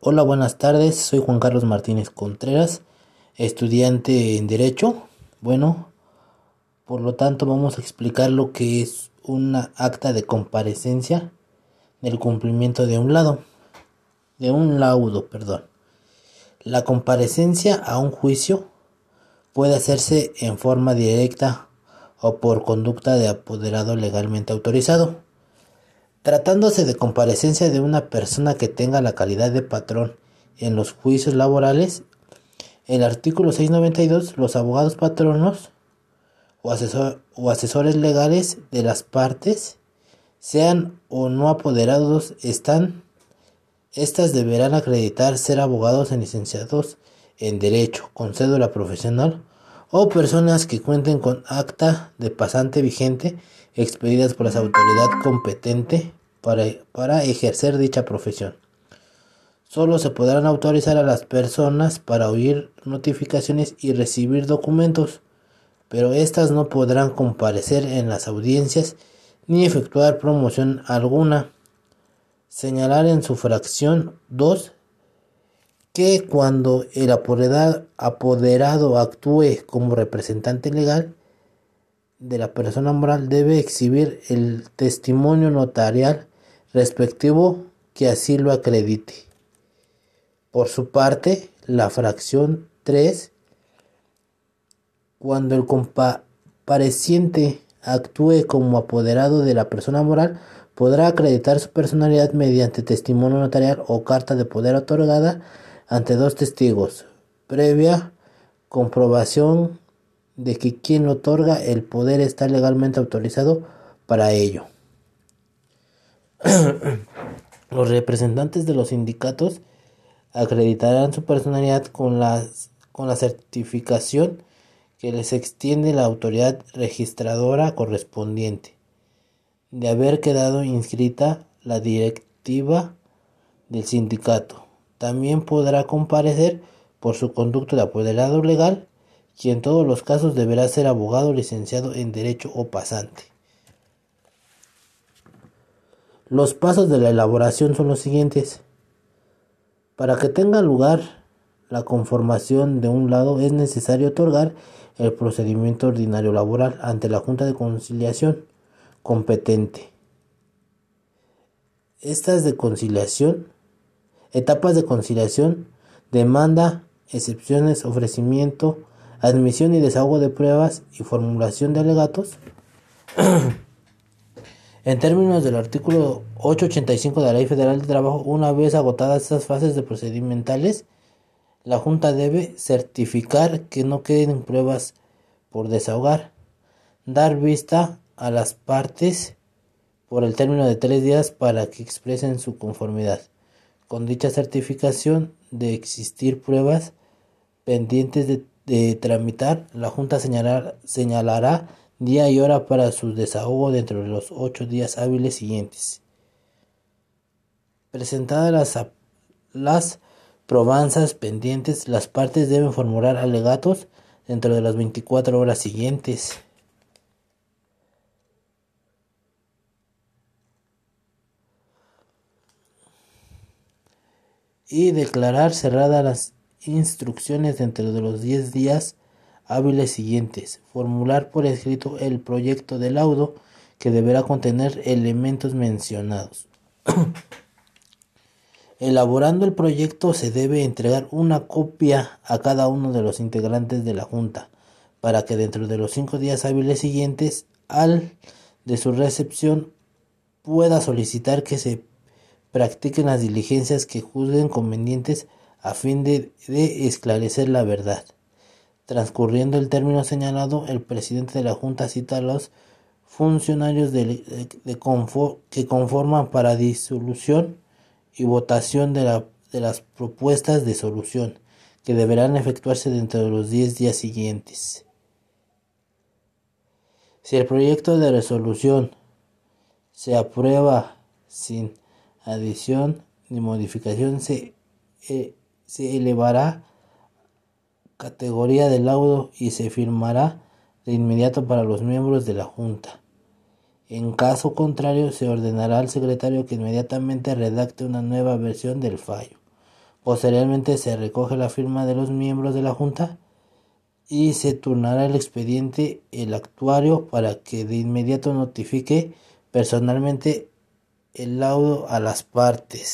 Hola, buenas tardes. Soy Juan Carlos Martínez Contreras, estudiante en Derecho. Bueno, por lo tanto vamos a explicar lo que es una acta de comparecencia del cumplimiento de un lado, de un laudo, perdón. La comparecencia a un juicio puede hacerse en forma directa o por conducta de apoderado legalmente autorizado. Tratándose de comparecencia de una persona que tenga la calidad de patrón en los juicios laborales, el artículo 692, los abogados patronos o, asesores legales de las partes, sean o no apoderados, están, estas deberán acreditar ser abogados y licenciados en Derecho con cédula profesional o personas que cuenten con acta de pasante vigente expedidas por la autoridad competente para, ejercer dicha profesión. Solo se podrán autorizar a las personas para oír notificaciones y recibir documentos, pero éstas no podrán comparecer en las audiencias ni efectuar promoción alguna. Señalar en su fracción 2 que cuando el apoderado actúe como representante legal de la persona moral debe exhibir el testimonio notarial respectivo que así lo acredite. Por su parte, la fracción 3, cuando el compareciente actúe como apoderado de la persona moral, podrá acreditar su personalidad mediante testimonio notarial o carta de poder otorgada ante dos testigos, previa comprobación de que quien otorga el poder está legalmente autorizado para ello. los representantes de los sindicatos acreditarán su personalidad con, con la certificación que les extiende la autoridad registradora correspondiente de haber quedado inscrita la directiva del sindicato. También podrá comparecer por su conducto de apoderado legal, quien en todos los casos deberá ser abogado licenciado en Derecho o pasante. Los pasos de la elaboración son los siguientes. Para que tenga lugar la conformación de un lado es necesario otorgar el procedimiento ordinario laboral ante la Junta de Conciliación competente. Estas de conciliación, etapas de conciliación, demanda, excepciones, ofrecimiento, admisión y desahogo de pruebas y formulación de alegatos. En términos del artículo 885 de la Ley Federal de Trabajo, una vez agotadas estas fases de procedimentales, la Junta debe certificar que no queden pruebas por desahogar, dar vista a las partes por el término de tres días para que expresen su conformidad. Con dicha certificación de existir pruebas pendientes de, tramitar, la Junta señalará día y hora para su desahogo dentro de los ocho días hábiles siguientes. Presentadas las, las probanzas pendientes, las partes deben formular alegatos dentro de las 24 horas siguientes. y declarar cerradas las instrucciones dentro de los 10 días hábiles siguientes. Formular por escrito el proyecto de laudo que deberá contener elementos mencionados. Elaborando el proyecto se debe entregar una copia a cada uno de los integrantes de la Junta para que dentro de los cinco días hábiles siguientes al de su recepción pueda solicitar que se practiquen las diligencias que juzguen convenientes a fin de esclarecer la verdad. Transcurriendo el término señalado, el presidente de la Junta cita a los funcionarios de, que conforman para disolución y votación de las propuestas de solución, que deberán efectuarse dentro de los 10 días siguientes. Si el proyecto de resolución se aprueba sin adición ni modificación, se, eh, se elevará categoría de laudo y se firmará de inmediato para los miembros de la Junta. En caso contrario, se ordenará al secretario que inmediatamente redacte una nueva versión del fallo, Posteriormente se recoge la firma de los miembros de la Junta y se turnará el expediente el actuario para que de inmediato notifique personalmente el laudo a las partes.